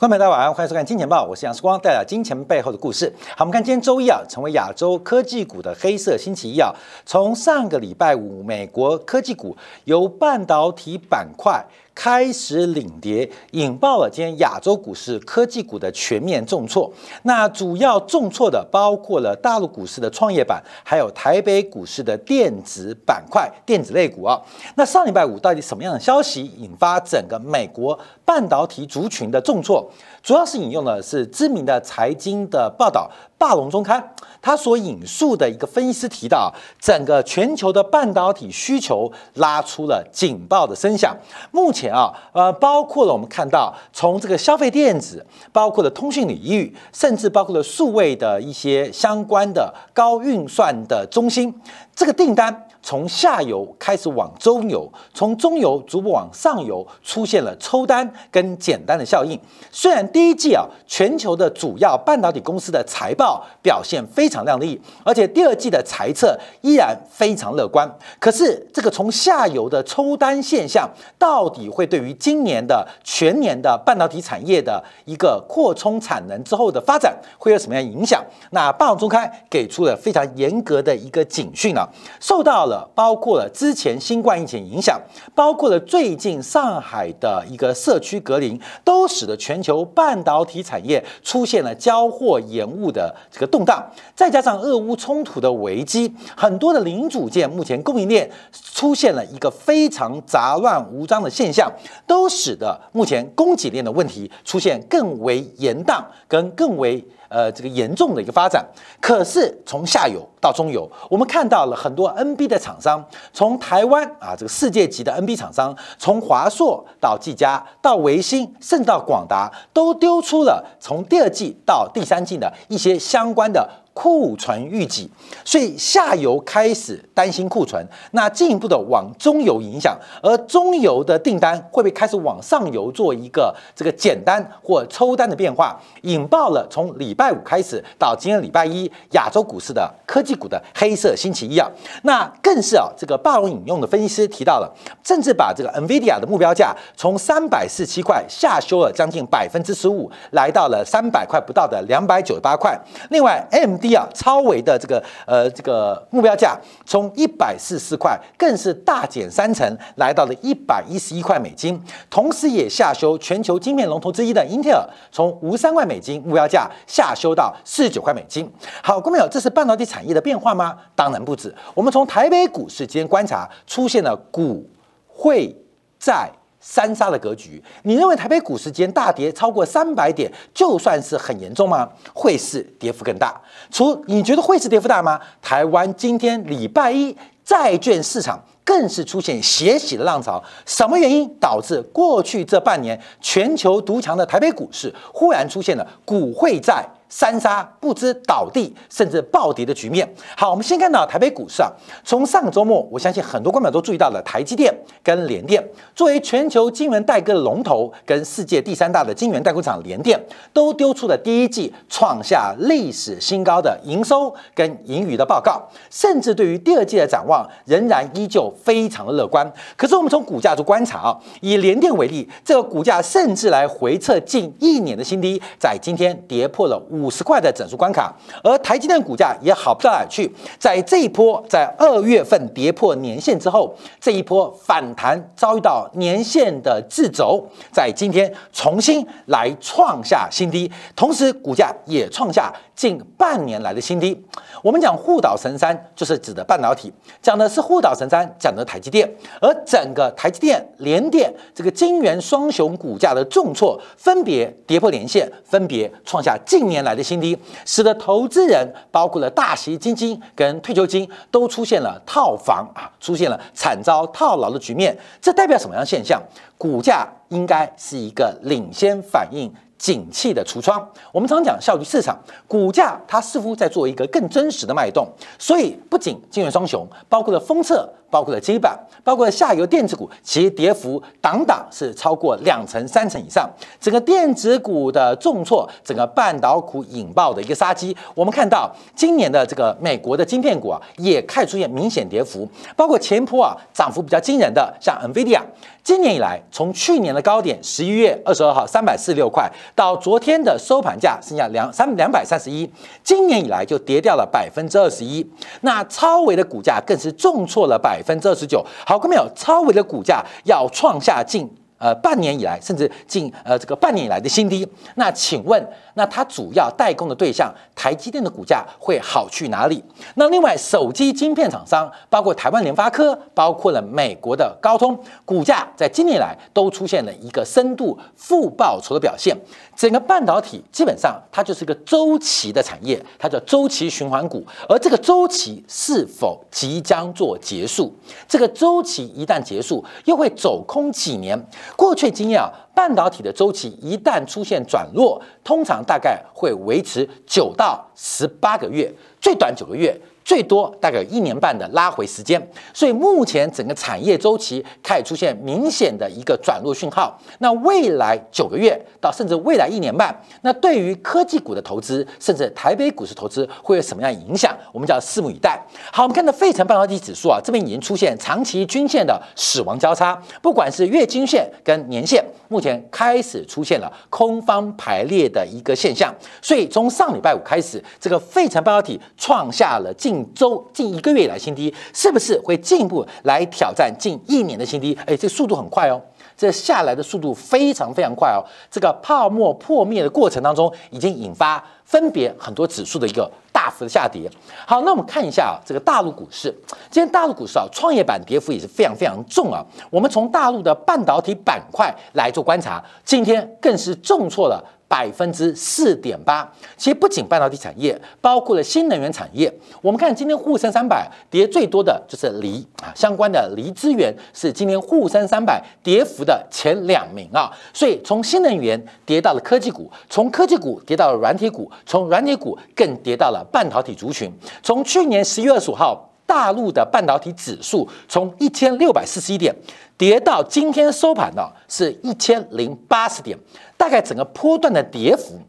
观众朋友大家晚上，欢迎收看《金钱报》，我是杨世光，带来金钱背后的故事。好，我们看今天周一啊，成为亚洲科技股的黑色星期一啊。从上个礼拜五，美国科技股由半导体板块开始领跌，引爆了今天亚洲股市科技股的全面重挫。那主要重挫的包括了大陆股市的创业板，还有台北股市的电子板块、电子类股啊。那上礼拜五到底什么样的消息引发整个美国半导体族群的重挫？主要是引用的是知名的财经的报道，《霸龙中刊》他所引述的一个分析师提到，整个全球的半导体需求拉出了警报的声响。目前啊，呃，包括了我们看到从这个消费电子，包括了通讯领域，甚至包括了数位的一些相关的高运算的中心，这个订单。从下游开始往中游，从中游逐步往上游，出现了抽单跟减单的效应。虽然第一季啊，全球的主要半导体公司的财报表现非常亮丽，而且第二季的财测依然非常乐观。可是这个从下游的抽单现象，到底会对于今年的全年的半导体产业的一个扩充产能之后的发展，会有什么样影响？那霸王中开给出了非常严格的一个警讯啊，受到。了包括了之前新冠疫情影响，包括了最近上海的一个社区隔离，都使得全球半导体产业出现了交货延误的这个动荡。再加上俄乌冲突的危机，很多的零组件目前供应链出现了一个非常杂乱无章的现象，都使得目前供给链的问题出现更为严荡跟更为。呃，这个严重的一个发展，可是从下游到中游，我们看到了很多 NB 的厂商，从台湾啊，这个世界级的 NB 厂商，从华硕到技嘉到维新，甚至到广达，都丢出了从第二季到第三季的一些相关的。库存预计，所以下游开始担心库存，那进一步的往中游影响，而中游的订单会不会开始往上游做一个这个简单或抽单的变化，引爆了从礼拜五开始到今天礼拜一亚洲股市的科技股的黑色星期一啊，那更是啊这个霸龙引用的分析师提到了，甚至把这个 NVIDIA 的目标价从三百四七块下修了将近百分之十五，来到了三百块不到的两百九十八块，另外 M。低啊，超维的这个呃这个目标价从一百四十四块，更是大减三成，来到了一百一十一块美金。同时也下修全球晶片龙头之一的英特尔，从五三块美金目标价下修到四十九块美金。好，各位朋友，这是半导体产业的变化吗？当然不止。我们从台北股市今天观察，出现了股汇债。三杀的格局，你认为台北股市间大跌超过三百点，就算是很严重吗？会是跌幅更大？除你觉得会是跌幅大吗？台湾今天礼拜一债券市场更是出现血洗的浪潮，什么原因导致过去这半年全球独强的台北股市忽然出现了股汇债？三杀不知倒地，甚至暴跌的局面。好，我们先看到台北股市啊，从上个周末，我相信很多观众都注意到了台积电跟联电作为全球晶圆代工的龙头，跟世界第三大的晶圆代工厂联电，都丢出了第一季创下历史新高的营收跟盈余的报告，甚至对于第二季的展望仍然依旧非常的乐观。可是我们从股价做观察啊，以联电为例，这个股价甚至来回测近一年的新低，在今天跌破了五。五十块的整数关卡，而台积电股价也好不到哪去。在这一波在二月份跌破年线之后，这一波反弹遭遇到年线的自轴，在今天重新来创下新低，同时股价也创下近半年来的新低。我们讲护岛神山，就是指的半导体，讲的是护岛神山，讲的台积电。而整个台积电、联电这个晶圆双雄股价的重挫，分别跌破年线，分别创下近年来。来的新低，使得投资人包括了大型基金跟退休金都出现了套房啊，出现了惨遭套牢的局面。这代表什么样现象？股价应该是一个领先反应。景气的橱窗，我们常讲效率市场，股价它似乎在做一个更真实的脉动。所以，不仅金元双雄，包括了封测，包括了基板，包括了下游电子股，其跌幅挡挡是超过两成、三成以上。整个电子股的重挫，整个半导股引爆的一个杀机。我们看到今年的这个美国的晶片股啊，也开始出现明显跌幅，包括前坡啊涨幅比较惊人的，像 NVIDIA，今年以来，从去年的高点十一月二十二号三百四十六块，到昨天的收盘价剩下两三两百三十一，今年以来就跌掉了百分之二十一。那超维的股价更是重挫了百百分之二十九。好，各位朋友，超维的股价要创下近。呃，半年以来，甚至近呃这个半年以来的新低。那请问，那它主要代工的对象台积电的股价会好去哪里？那另外，手机晶片厂商，包括台湾联发科，包括了美国的高通，股价在今年以来都出现了一个深度负报酬的表现。整个半导体基本上它就是一个周期的产业，它叫周期循环股。而这个周期是否即将做结束？这个周期一旦结束，又会走空几年？过去经验啊，半导体的周期一旦出现转弱，通常大概会维持九到十八个月，最短九个月。最多大概有一年半的拉回时间，所以目前整个产业周期开始出现明显的一个转弱讯号。那未来九个月到甚至未来一年半，那对于科技股的投资，甚至台北股市投资会有什么样影响？我们叫拭目以待。好，我们看到费城半导体指数啊，这边已经出现长期均线的死亡交叉，不管是月均线跟年线，目前开始出现了空方排列的一个现象。所以从上礼拜五开始，这个费城半导体创下了近近周近一个月以来新低，是不是会进一步来挑战近一年的新低？哎，这速度很快哦，这下来的速度非常非常快哦。这个泡沫破灭的过程当中，已经引发分别很多指数的一个大幅的下跌。好，那我们看一下啊，这个大陆股市，今天大陆股市啊，创业板跌幅也是非常非常重啊。我们从大陆的半导体板块来做观察，今天更是重挫了。百分之四点八，其实不仅半导体产业，包括了新能源产业。我们看今天沪深三百跌最多的就是锂啊，相关的锂资源是今天沪深三百跌幅的前两名啊。所以从新能源跌到了科技股，从科技股跌到了软体股，从软体股更跌到了半导体族群。从去年十一月二十五号，大陆的半导体指数从一千六百四十一点跌到今天收盘呢是一千零八十点。大概整个波段的跌幅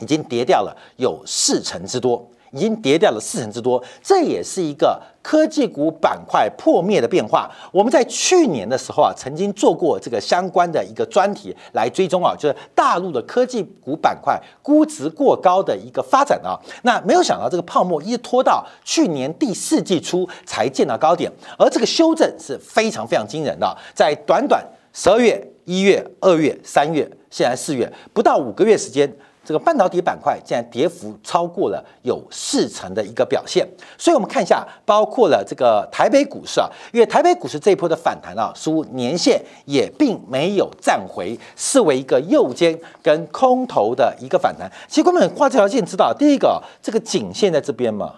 已经跌掉了有四成之多，已经跌掉了四成之多，这也是一个科技股板块破灭的变化。我们在去年的时候啊，曾经做过这个相关的一个专题来追踪啊，就是大陆的科技股板块估值过高的一个发展啊。那没有想到这个泡沫一拖到去年第四季初才见到高点，而这个修正是非常非常惊人的，在短短十二月。一月、二月、三月，现在四月，不到五个月时间，这个半导体板块竟然跌幅超过了有四成的一个表现。所以，我们看一下，包括了这个台北股市啊，因为台北股市这一波的反弹啊，似乎年线也并没有站回，视为一个右肩跟空头的一个反弹。其实，观众画这条线知道，第一个，这个颈线在这边嘛，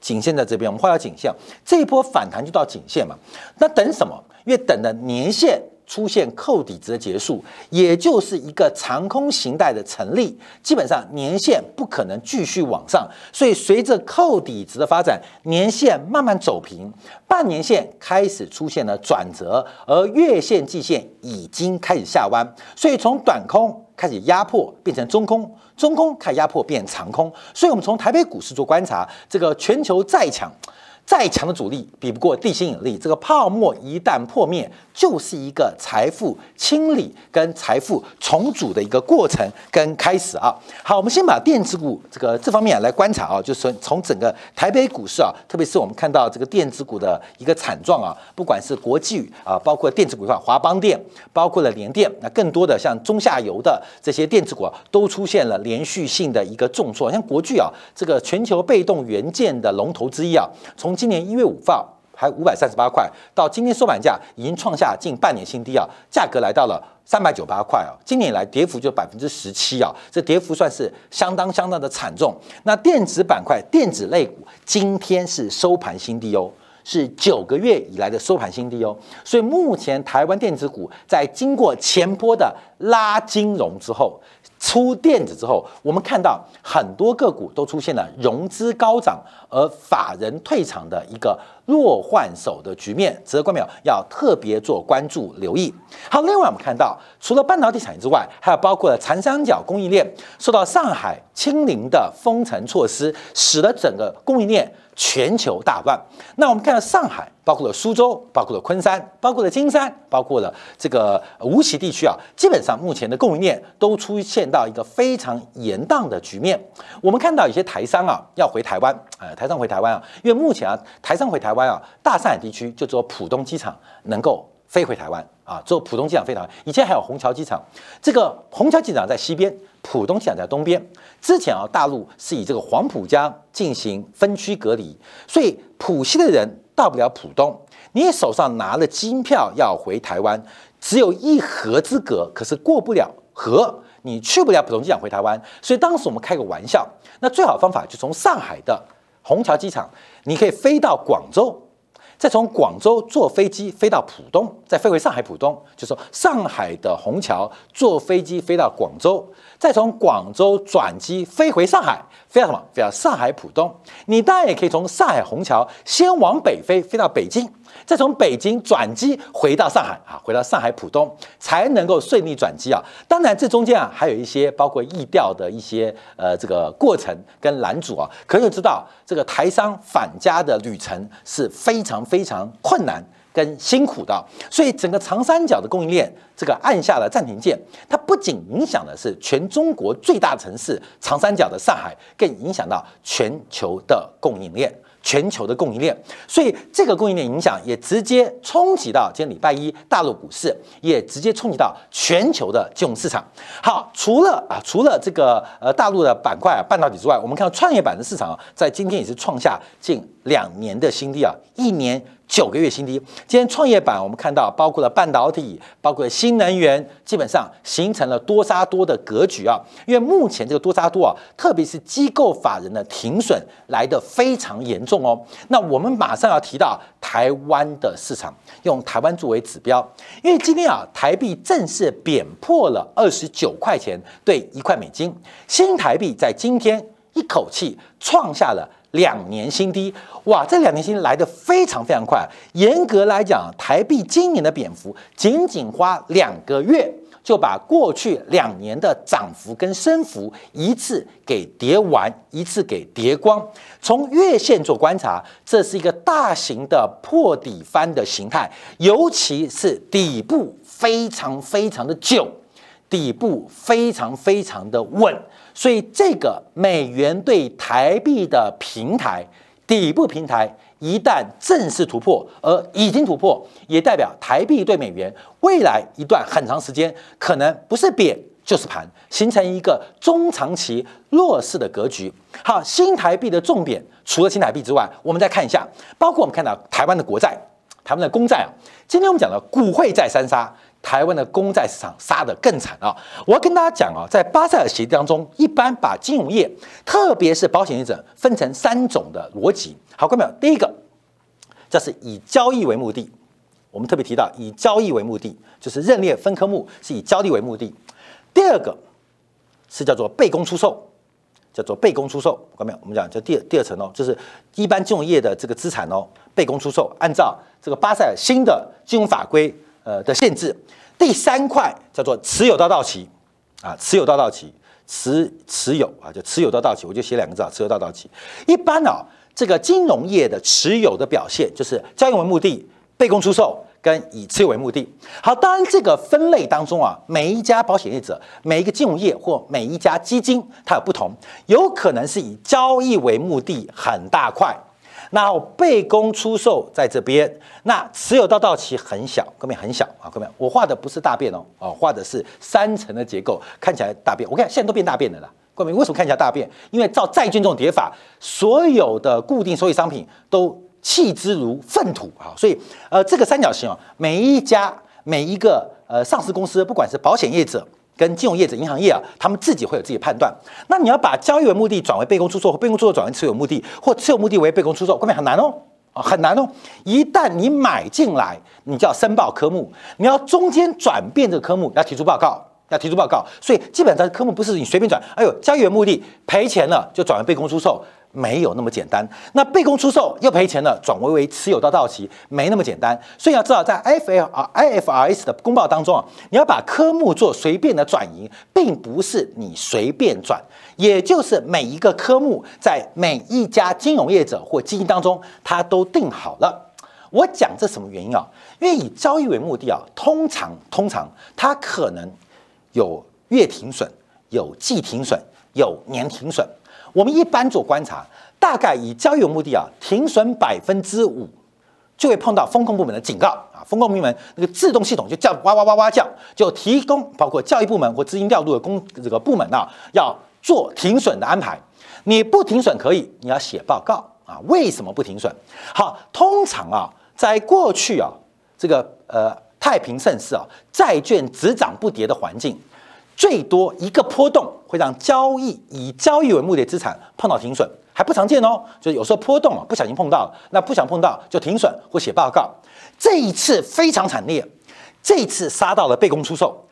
颈线在这边，我们画条颈线，这一波反弹就到颈线嘛。那等什么？因为等的年线。出现扣底值的结束，也就是一个长空形态的成立，基本上年线不可能继续往上，所以随着扣底值的发展，年线慢慢走平，半年线开始出现了转折，而月线、季线已经开始下弯，所以从短空开始压迫变成中空，中空开始压迫变长空，所以我们从台北股市做观察，这个全球再强。再强的阻力比不过地心引力，这个泡沫一旦破灭，就是一个财富清理跟财富重组的一个过程跟开始啊。好，我们先把电子股这个这方面来观察啊，就是从整个台北股市啊，特别是我们看到这个电子股的一个惨状啊，不管是国际啊，包括电子股的话，华邦电，包括了联电，那更多的像中下游的这些电子股啊都出现了连续性的一个重挫，像国巨啊，这个全球被动元件的龙头之一啊，从从今年一月五号还五百三十八块，到今天收盘价已经创下近半年新低啊，价格来到了三百九八块啊，今年以来跌幅就百分之十七啊，这跌幅算是相当相当的惨重。那电子板块、电子类股今天是收盘新低哦，是九个月以来的收盘新低哦，所以目前台湾电子股在经过前波的拉金融之后。出电子之后，我们看到很多个股都出现了融资高涨而法人退场的一个弱换手的局面，值得观众要特别做关注留意。好，另外我们看到，除了半导体产业之外，还有包括了长三角供应链受到上海清零的封城措施，使得整个供应链全球大乱。那我们看到上海包括了苏州，包括了昆山，包括了金山，包括了这个无锡地区啊，基本上目前的供应链都出现到一个非常严荡的局面。我们看到有些台商啊要回台湾，呃，台商回台湾啊，因为目前啊，台商回台湾啊，大上海地区就只有浦东机场能够飞回台湾啊，坐浦东机场飞台湾。以前还有虹桥机场，这个虹桥机场在西边，浦东机场在东边。之前啊，大陆是以这个黄浦江进行分区隔离，所以浦西的人。到不了浦东，你手上拿了机票要回台湾，只有一河之隔，可是过不了河，你去不了浦东机场回台湾。所以当时我们开个玩笑，那最好方法就从上海的虹桥机场，你可以飞到广州，再从广州坐飞机飞到浦东，再飞回上海浦东，就说上海的虹桥坐飞机飞到广州，再从广州转机飞回上海。飞到什么？飞到上海浦东。你当然也可以从上海虹桥先往北飞，飞到北京，再从北京转机回到上海啊，回到上海浦东才能够顺利转机啊。当然，这中间啊还有一些包括易调的一些呃这个过程跟拦阻啊。可以知道，这个台商返家的旅程是非常非常困难。跟辛苦的，所以整个长三角的供应链这个按下了暂停键，它不仅影响的是全中国最大城市长三角的上海，更影响到全球的供应链，全球的供应链。所以这个供应链影响也直接冲击到今天礼拜一大陆股市，也直接冲击到全球的金融市场。好，除了啊，除了这个呃大陆的板块啊半导体之外，我们看到创业板的市场啊，在今天也是创下近两年的新低啊，一年。九个月新低。今天创业板我们看到，包括了半导体，包括新能源，基本上形成了多杀多的格局啊。因为目前这个多杀多啊，特别是机构法人的停损来的非常严重哦。那我们马上要提到台湾的市场，用台湾作为指标，因为今天啊，台币正式贬破了二十九块钱兑一块美金，新台币在今天一口气创下了。两年新低，哇！这两年新低来的非常非常快。严格来讲，台币今年的贬幅仅仅花两个月，就把过去两年的涨幅跟升幅一次给叠完，一次给叠光。从月线做观察，这是一个大型的破底翻的形态，尤其是底部非常非常的久，底部非常非常的稳。所以，这个美元对台币的平台底部平台一旦正式突破，而已经突破，也代表台币对美元未来一段很长时间可能不是贬就是盘，形成一个中长期弱势的格局。好，新台币的重点除了新台币之外，我们再看一下，包括我们看到台湾的国债、台湾的公债啊。今天我们讲的股汇债三杀。台湾的公债市场杀得更惨啊！我要跟大家讲啊，在巴塞尔协议当中，一般把金融业，特别是保险业者分成三种的逻辑。好，各位朋友，第一个，这是以交易为目的，我们特别提到以交易为目的，就是认列分科目是以交易为目的。第二个是叫做被公出售，叫做被公出售。各位朋友，我们讲这第第二层哦，就是一般金融业的这个资产哦，被公出售，按照这个巴塞尔新的金融法规。呃的限制，第三块叫做持有到到期，啊，持有到到期，持持有啊，就持有到到期，我就写两个字啊，持有到到期。一般啊，这个金融业的持有的表现就是交易为目的，被公出售跟以持有为目的。好，当然这个分类当中啊，每一家保险业者，每一个金融业或每一家基金，它有不同，有可能是以交易为目的很大块。那被公出售在这边，那持有到到期很小，各位很小啊，各位，我画的不是大便哦，哦，画的是三层的结构，看起来大便。我看现在都变大便的了，各位为什么看起来大便？因为照债券这种叠法，所有的固定收益商品都弃之如粪土啊，所以呃，这个三角形哦，每一家每一个呃上市公司，不管是保险业者。跟金融业者、银行业啊，他们自己会有自己的判断。那你要把交易为目的转为被公出售，或被公出售转为持有目的，或持有目的为被公出售，根本很难哦，啊，很难哦。一旦你买进来，你就要申报科目，你要中间转变这个科目，要提出报告，要提出报告。所以基本上科目不是你随便转，哎呦，交易为目的赔钱了就转为被公出售。没有那么简单，那被公出售又赔钱了，转为为持有到到期，没那么简单。所以要知道，在 F L I F R S 的公报当中啊，你要把科目做随便的转移，并不是你随便转，也就是每一个科目在每一家金融业者或基金当中，它都定好了。我讲这什么原因啊？因为以交易为目的啊，通常通常它可能有月停损、有季停损、有年停损。我们一般做观察，大概以交易为目的啊，停损百分之五就会碰到风控部门的警告啊，风控部门那个自动系统就叫哇哇哇哇叫，就提供包括教育部门或资金调度的公这个部门啊，要做停损的安排。你不停损可以，你要写报告啊，为什么不停损？好，通常啊，在过去啊，这个呃太平盛世啊，债券只涨不跌的环境。最多一个波动会让交易以交易为目的资产碰到停损，还不常见哦。就有时候波动啊，不小心碰到，那不想碰到就停损或写报告。这一次非常惨烈，这一次杀到了被公出售，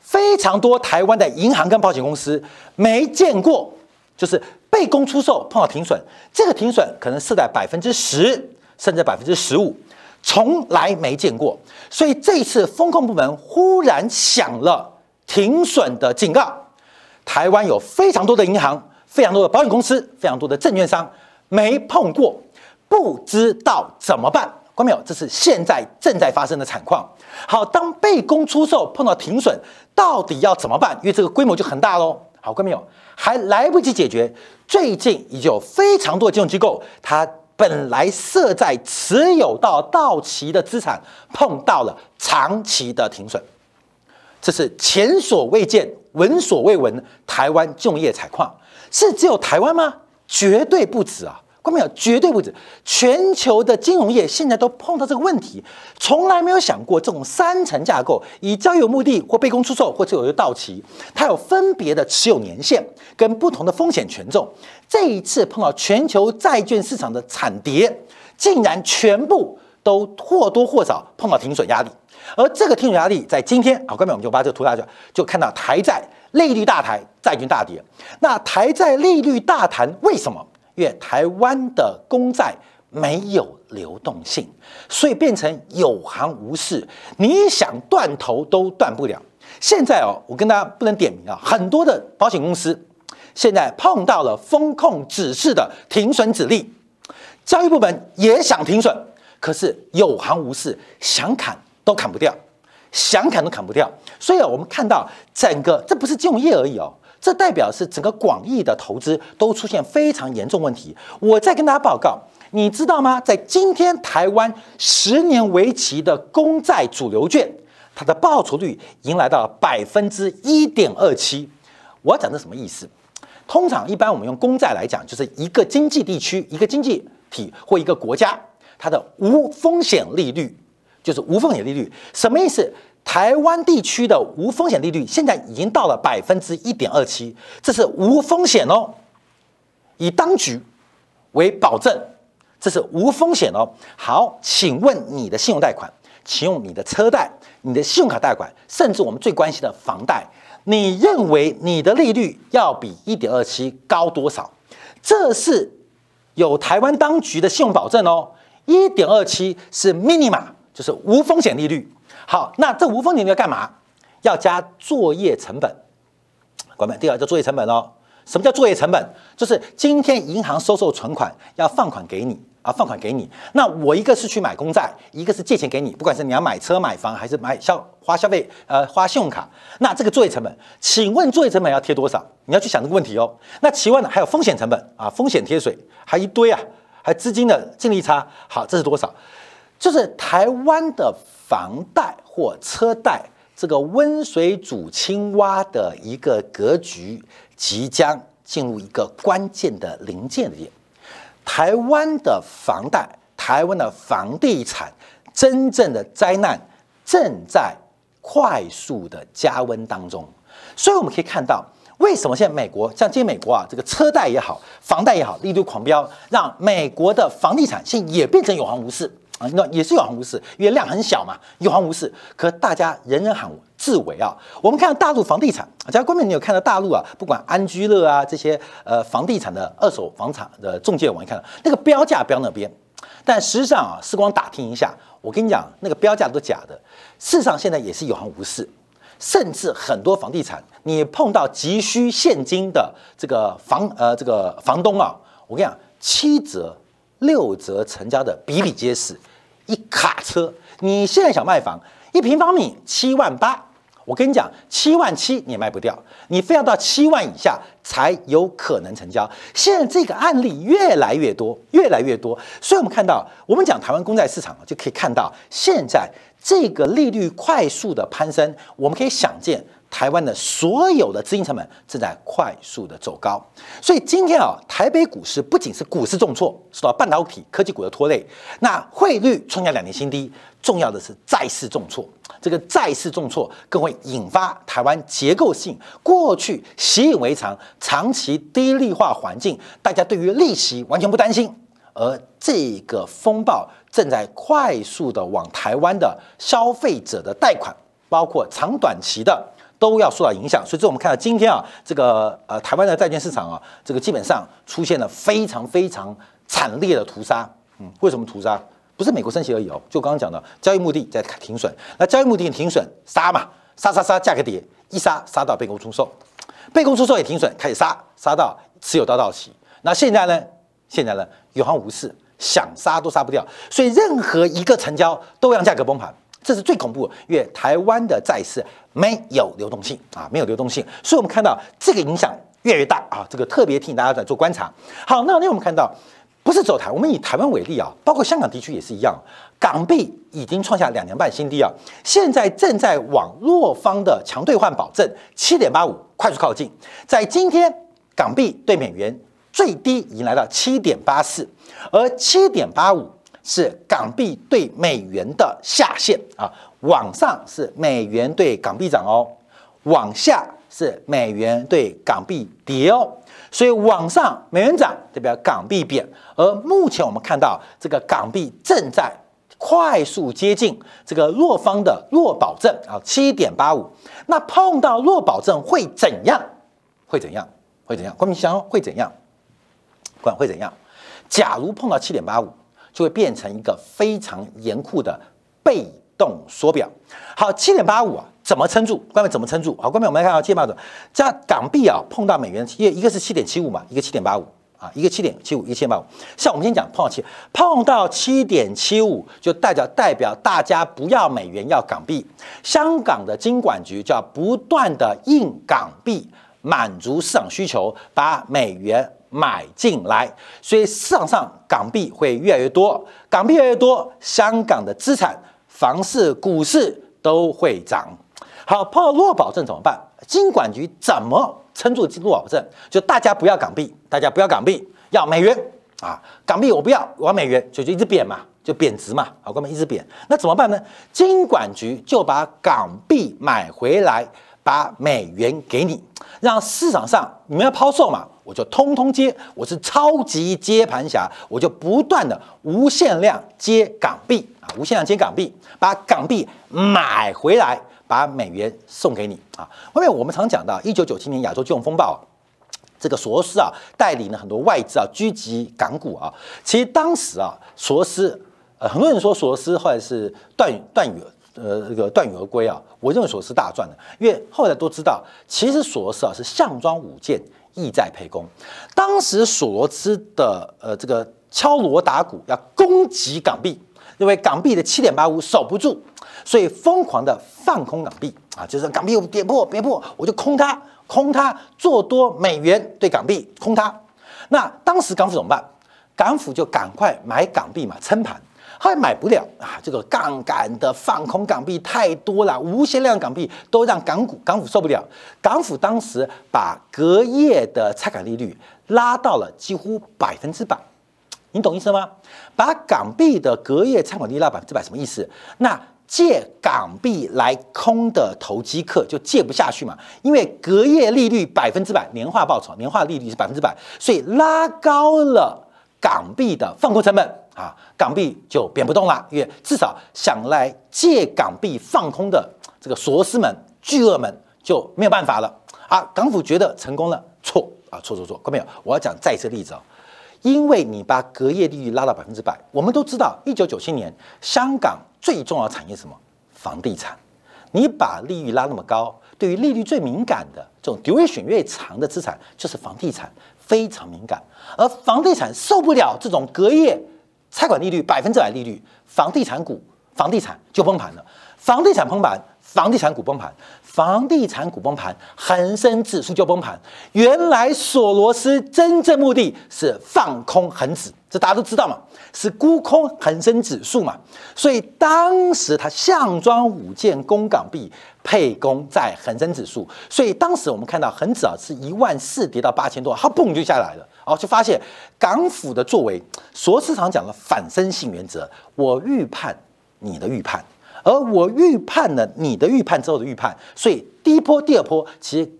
非常多台湾的银行跟保险公司没见过，就是被公出售碰到停损，这个停损可能是在百分之十甚至百分之十五，从来没见过。所以这一次风控部门忽然想了。停损的警告，台湾有非常多的银行、非常多的保险公司、非常多的证券商没碰过，不知道怎么办。关没有？这是现在正在发生的惨况。好，当被公出售碰到停损，到底要怎么办？因为这个规模就很大喽。好，关没有？还来不及解决。最近已经有非常多的金融机构，它本来设在持有到到期的资产，碰到了长期的停损。这是前所未见、闻所未闻台湾金融业采矿，是只有台湾吗？绝对不止啊！关没有？绝对不止。全球的金融业现在都碰到这个问题，从来没有想过这种三层架构，以交易目的或被公出售或者有一个到期，它有分别的持有年限跟不同的风险权重。这一次碰到全球债券市场的惨跌，竟然全部都或多或少碰到停损压力。而这个停损压力在今天，好，各位，我们就把这个图下去，就看到台债利率大抬，债券大跌。那台债利率大弹，为什么？因为台湾的公债没有流动性，所以变成有行无市，你想断头都断不了。现在哦，我跟大家不能点名啊，很多的保险公司现在碰到了风控指示的停损指令，交易部门也想停损，可是有行无市，想砍。都砍不掉，想砍都砍不掉，所以啊，我们看到整个这不是金融业而已哦，这代表是整个广义的投资都出现非常严重问题。我再跟大家报告，你知道吗？在今天台湾十年为期的公债主流券，它的报酬率迎来到了百分之一点二七。我讲的什么意思？通常一般我们用公债来讲，就是一个经济地区、一个经济体或一个国家它的无风险利率。就是无风险利率什么意思？台湾地区的无风险利率现在已经到了百分之一点二七，这是无风险哦，以当局为保证，这是无风险哦。好，请问你的信用贷款，请用你的车贷、你的信用卡贷款，甚至我们最关心的房贷，你认为你的利率要比一点二七高多少？这是有台湾当局的信用保证哦，一点二七是 minima。就是无风险利率。好，那这无风险利率要干嘛？要加作业成本。关门。第二叫作业成本哦。什么叫作业成本？就是今天银行收受存款要放款给你啊，放款给你。那我一个是去买公债，一个是借钱给你。不管是你要买车、买房，还是买消花消费呃花信用卡，那这个作业成本，请问作业成本要贴多少？你要去想这个问题哦。那其外呢，还有风险成本啊，风险贴水还一堆啊，还资金的净利差。好，这是多少？就是台湾的房贷或车贷，这个温水煮青蛙的一个格局，即将进入一个关键的临界点。台湾的房贷，台湾的房地产，真正的灾难正在快速的加温当中。所以我们可以看到，为什么现在美国像今天美国啊，这个车贷也好，房贷也好，利率狂飙，让美国的房地产现在也变成有行无市。啊，那也是有行无市，因为量很小嘛，有行无市。可大家人人喊我自危啊。我们看到大陆房地产，假如观众你有看到大陆啊，不管安居乐啊这些呃房地产的二手房产的中介网，你看到那个标价标那边，但实际上啊，时光打听一下，我跟你讲，那个标价都假的。事实上现在也是有行无市，甚至很多房地产，你碰到急需现金的这个房呃这个房东啊，我跟你讲，七折。六折成交的比比皆是，一卡车。你现在想卖房，一平方米七万八，我跟你讲，七万七你也卖不掉，你非要到七万以下才有可能成交。现在这个案例越来越多，越来越多，所以我们看到，我们讲台湾公债市场就可以看到，现在这个利率快速的攀升，我们可以想见。台湾的所有的资金成本正在快速的走高，所以今天啊，台北股市不仅是股市重挫，受到半导体科技股的拖累，那汇率创下两年新低，重要的是债市重挫，这个债市重挫更会引发台湾结构性过去习以为常、长期低利化环境，大家对于利息完全不担心，而这个风暴正在快速的往台湾的消费者的贷款，包括长短期的。都要受到影响，所以这我们看到今天啊，这个呃台湾的债券市场啊，这个基本上出现了非常非常惨烈的屠杀。嗯，为什么屠杀？不是美国升息而已哦，就刚刚讲的交易目的在停损，那交易目的停损杀嘛，杀杀杀，价格跌，一杀杀到被公出售，被公出售也停损，开始杀，杀到持有到到期。那现在呢？现在呢？有行无市，想杀都杀不掉，所以任何一个成交都让价格崩盘。这是最恐怖，因为台湾的债市没有流动性啊，没有流动性，所以我们看到这个影响越来越大啊。这个特别提醒大家在做观察。好，那那我们看到，不是走台，我们以台湾为例啊，包括香港地区也是一样，港币已经创下两年半新低啊，现在正在往弱方的强兑换保证七点八五快速靠近，在今天港币对美元最低已经来到七点八四，而七点八五。是港币对美元的下限啊，往上是美元对港币涨哦，往下是美元对港币跌哦，所以往上美元涨代表港币贬，而目前我们看到这个港币正在快速接近这个弱方的弱保证啊，七点八五，那碰到弱保证会怎样？会怎样？会怎样？关明想会怎样？管会怎样？假如碰到七点八五。就会变成一个非常严酷的被动缩表。好，七点八五啊，怎么撑住？关面怎么撑住？好，关面我们来看啊，七点八五，加港币啊，碰到美元，一一个是七点七五嘛，一个七点八五啊，一个七点七五，一个七点八五。像我们先讲碰到七，碰到七点七五，就代表代表大家不要美元，要港币。香港的金管局就要不断的印港币，满足市场需求，把美元。买进来，所以市场上港币会越来越多，港币越来越多，香港的资产、房市、股市都会涨。好，碰到弱保证怎么办？金管局怎么撑住弱保证？就大家不要港币，大家不要港币，要美元啊！港币我不要，我要美元，就就一直贬嘛，就贬值嘛。好，哥们一直贬，那怎么办呢？金管局就把港币买回来。把美元给你，让市场上你们要抛售嘛，我就通通接，我是超级接盘侠，我就不断的无限量接港币啊，无限量接港币，把港币买回来，把美元送给你啊。后面我们常讲到一九九七年亚洲金融风暴，这个索罗斯啊带领了很多外资啊狙击港股啊。其实当时啊索罗斯，呃很多人说索罗斯后来是断断羽。呃，这个断羽而归啊，我认为索罗斯大赚的，因为后来都知道，其实索罗斯啊是项庄舞剑，意在沛公。当时索罗斯的呃这个敲锣打鼓要攻击港币，因为港币的七点八五守不住，所以疯狂的放空港币啊，就是港币跌破跌破，我就空它，空它做多美元对港币空它。那当时港府怎么办？港府就赶快买港币嘛，撑盘。后来买不了啊，这个杠杆的放空港币太多了，无限量港币都让港股港府受不了。港府当时把隔夜的拆款利率拉到了几乎百分之百，你懂意思吗？把港币的隔夜拆款利率拉百分之百，什么意思？那借港币来空的投机客就借不下去嘛，因为隔夜利率百分之百，年化报酬年化利率是百分之百，所以拉高了港币的放空成本。啊，港币就贬不动了，因为至少想来借港币放空的这个索斯们、巨鳄们就没有办法了啊。港府觉得成功了，错啊，错错错，看到没有？我要讲再一次例子哦，因为你把隔夜利率拉到百分之百，我们都知道，一九九七年香港最重要产业什么？房地产。你把利率拉那么高，对于利率最敏感的这种 duration 越长的资产，就是房地产，非常敏感，而房地产受不了这种隔夜。贷款利率百分之百利率，房地产股、房地产就崩盘了，房地产崩盘，房地产股崩盘，房地产股崩盘，恒生指数就崩盘。原来索罗斯真正目的是放空恒指，这大家都知道嘛，是沽空恒生指数嘛。所以当时他项庄舞剑攻港币，配攻在恒生指数。所以当时我们看到恒指啊是一万四跌到八千多，它嘣就下来了。哦，就发现港府的作为，所市场讲的反身性原则，我预判你的预判，而我预判了你的预判之后的预判，所以第一波、第二波其实。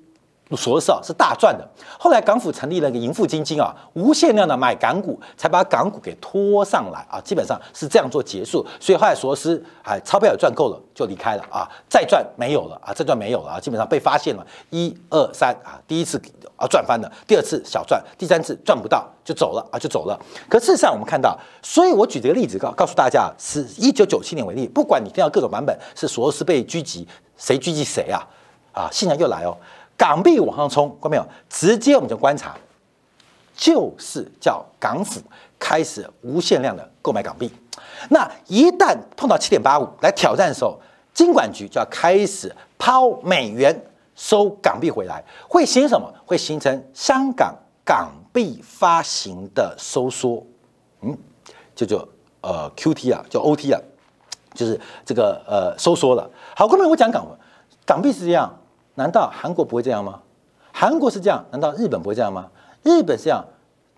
说是啊，是大赚的。后来港府成立了一个盈富基金啊，无限量的买港股，才把港股给拖上来啊。基本上是这样做结束。所以后来索罗斯哎，钞票也赚够了，就离开了啊。再赚没有了啊，再赚没有了啊。基本上被发现了，一二三啊，第一次啊赚翻了，第二次小赚，第三次赚不到就走了啊，就走了。可事实上我们看到，所以我举这个例子告告诉大家，是一九九七年为例，不管你听到各种版本，是索罗斯被狙击，谁狙击谁啊？啊，现在又来哦。港币往上冲，看到没有？直接我们就观察，就是叫港府开始无限量的购买港币。那一旦碰到七点八五来挑战的时候，金管局就要开始抛美元收港币回来，会形成什么？会形成香港港币发行的收缩。嗯，就叫呃 QT 啊，叫 OT 啊，就是这个呃收缩了。好，后面我讲港港币是这样。难道韩国不会这样吗？韩国是这样，难道日本不会这样吗？日本是这样，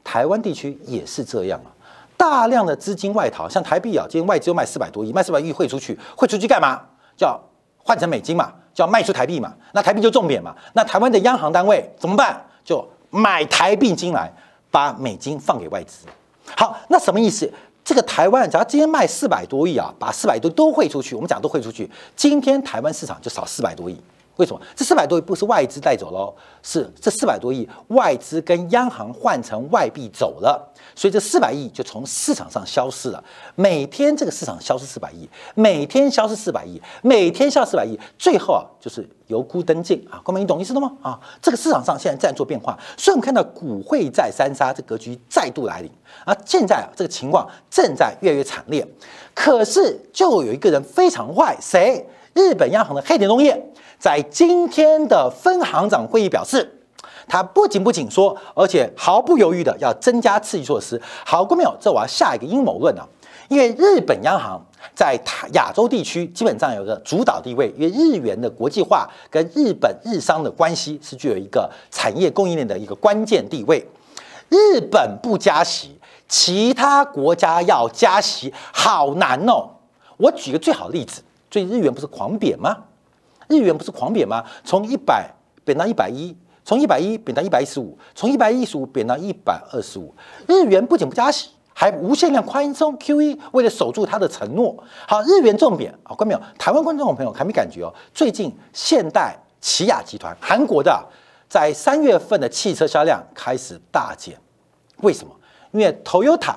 台湾地区也是这样啊！大量的资金外逃，像台币啊，今天外资又卖四百多亿，卖四百亿汇出去，汇出去干嘛？叫换成美金嘛，叫卖出台币嘛，那台币就重贬嘛。那台湾的央行单位怎么办？就买台币进来，把美金放给外资。好，那什么意思？这个台湾只要今天卖四百多亿啊，把四百多都汇出去，我们讲都汇出去，今天台湾市场就少四百多亿。为什么这四百多亿不是外资带走喽？是这四百多亿外资跟央行换成外币走了，所以这四百亿就从市场上消失了。每天这个市场消失四百亿，每天消失四百亿，每天消失四百亿，最后啊就是由孤登进啊，各位你懂意思了吗？啊，这个市场上现在在做变化，所以我们看到股汇在三杀，这格局再度来临啊。现在啊这个情况正在越来越惨烈，可是就有一个人非常坏，谁？日本央行的黑田东彦。在今天的分行长会议表示，他不仅不紧缩，而且毫不犹豫的要增加刺激措施。好过没有？这我要下一个阴谋论啊！因为日本央行在亚洲地区基本上有个主导地位，因为日元的国际化跟日本日商的关系是具有一个产业供应链的一个关键地位。日本不加息，其他国家要加息，好难哦！我举个最好的例子，最近日元不是狂贬吗？日元不是狂贬吗？从一百贬到一百一，从一百一贬到一百一十五，从一百一十五贬到一百二十五。日元不仅不加息，还无限量宽松 QE，为了守住它的承诺。好，日元重贬啊，观众朋友，台湾观众朋友还没感觉哦。最近现代起亚集团，韩国的，在三月份的汽车销量开始大减，为什么？因为 Toyota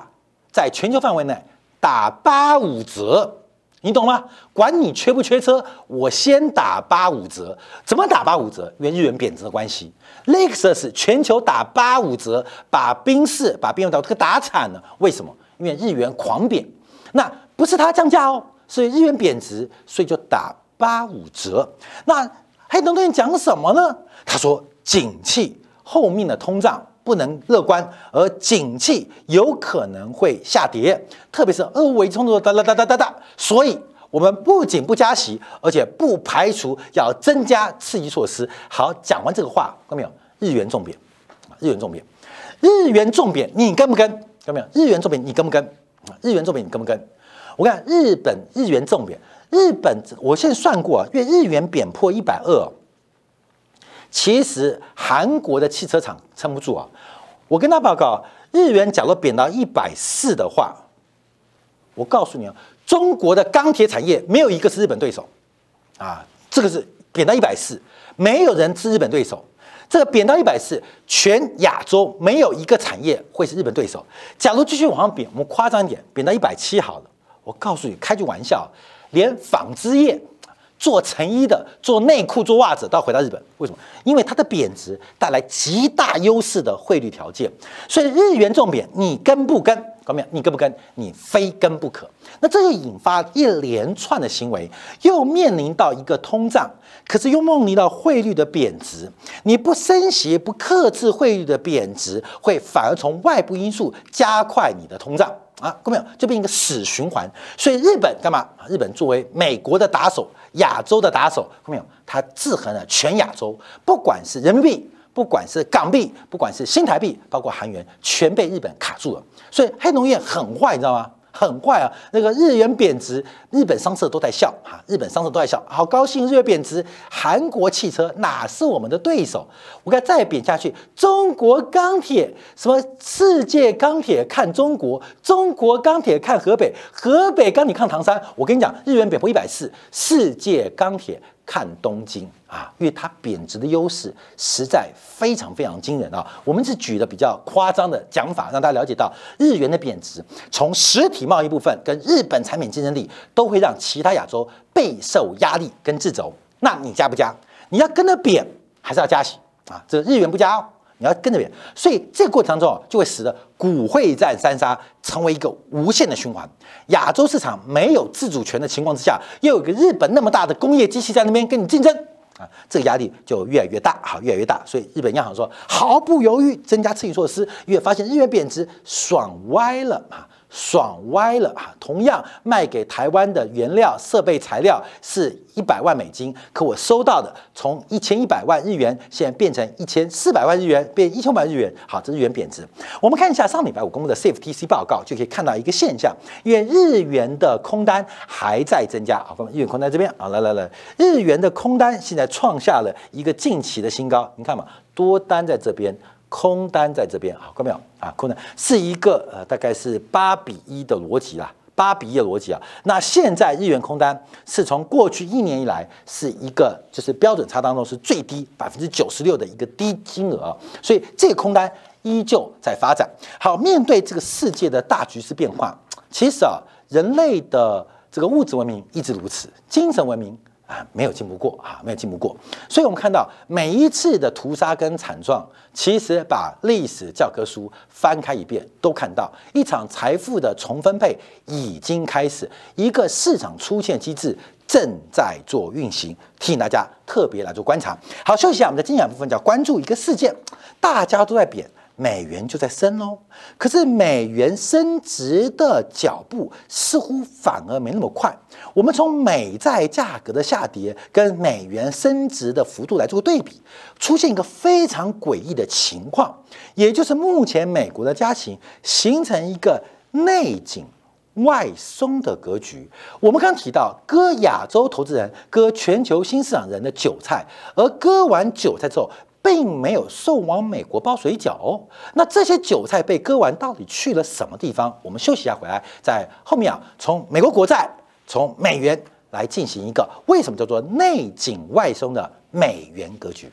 在全球范围内打八五折。你懂吗？管你缺不缺车，我先打八五折。怎么打八五折？因为日元贬值的关系。Lexus 全球打八五折，把宾士、把宾士都打惨了。为什么？因为日元狂贬。那不是它降价哦，是日元贬值，所以就打八五折。那黑洞跟你讲什么呢？他说，景气后面的通胀。不能乐观，而景气有可能会下跌，特别是俄乌冲突哒哒哒哒哒哒，所以我们不仅不加息，而且不排除要增加刺激措施。好，讲完这个话，看到没有？日元重贬，日元重贬，日元重贬，你跟不跟？看到没有？日元重贬，你跟不跟？日元重贬，你跟不跟？我看日本日元重贬，日本我现在算过啊，因为日元贬破一百二。其实韩国的汽车厂撑不住啊！我跟他报告，日元假如贬到一百四的话，我告诉你啊，中国的钢铁产业没有一个是日本对手啊！这个是贬到一百四，没有人是日本对手。这个贬到一百四，全亚洲没有一个产业会是日本对手。假如继续往上贬，我们夸张一点，贬到一百七好了。我告诉你，开句玩笑，连纺织业。做成衣的、做内裤、做袜子都要回到日本，为什么？因为它的贬值带来极大优势的汇率条件，所以日元重贬，你跟不跟？搞没有？你跟不跟？你非跟不可。那这就引发一连串的行为，又面临到一个通胀，可是又面临到汇率的贬值。你不升息、不克制汇率的贬值，会反而从外部因素加快你的通胀啊！各位没有？就变一个死循环。所以日本干嘛？日本作为美国的打手、亚洲的打手，看没有？它制衡了全亚洲，不管是人民币。不管是港币，不管是新台币，包括韩元，全被日本卡住了。所以黑农业很坏，你知道吗？很坏啊！那个日元贬值，日本商社都在笑哈，日本商社都在笑，好高兴，日元贬值。韩国汽车哪是我们的对手？我该再贬下去，中国钢铁什么？世界钢铁看中国，中国钢铁看河北，河北钢铁看唐山。我跟你讲，日元贬破一百四，世界钢铁。看东京啊，因为它贬值的优势实在非常非常惊人啊。我们是举了比较夸张的讲法，让大家了解到日元的贬值，从实体贸易部分跟日本产品竞争力，都会让其他亚洲备受压力跟掣肘。那你加不加？你要跟着贬，还是要加息啊？这日元不加哦。你要跟着别人，所以这个过程当中，就会使得股汇战三杀成为一个无限的循环。亚洲市场没有自主权的情况之下，又有个日本那么大的工业机器在那边跟你竞争啊，这个压力就越来越大，好，越来越大。所以日本央行说毫不犹豫增加刺激措施，越发现日元贬值爽歪了啊。爽歪了啊！同样卖给台湾的原料、设备、材料是一百万美金，可我收到的从一千一百万日元，现在变成一千四百万日元，变一千万日元。好，这日元贬值。我们看一下上礼拜五公布的 Safe TC 报告，就可以看到一个现象，因为日元的空单还在增加。好，日元空单这边啊，来来来，日元的空单现在创下了一个近期的新高。你看嘛，多单在这边。空单在这边，好看没有啊？空单是一个呃，大概是八比一的逻辑啦，八比一的逻辑啊。那现在日元空单是从过去一年以来是一个就是标准差当中是最低百分之九十六的一个低金额，所以这个空单依旧在发展。好，面对这个世界的大局势变化，其实啊，人类的这个物质文明一直如此，精神文明。啊，没有进步过啊，没有进步过。所以，我们看到每一次的屠杀跟惨状，其实把历史教科书翻开一遍，都看到一场财富的重分配已经开始，一个市场出现机制正在做运行，提醒大家特别来做观察。好，休息一下，我们的精讲部分叫关注一个事件，大家都在贬。美元就在升喽，可是美元升值的脚步似乎反而没那么快。我们从美债价格的下跌跟美元升值的幅度来做个对比，出现一个非常诡异的情况，也就是目前美国的家庭形成一个内紧外松的格局。我们刚提到割亚洲投资人、割全球新市场人的韭菜，而割完韭菜之后。并没有送往美国包水饺哦，那这些韭菜被割完，到底去了什么地方？我们休息一下，回来在后面啊，从美国国债，从美元来进行一个为什么叫做内紧外松的美元格局。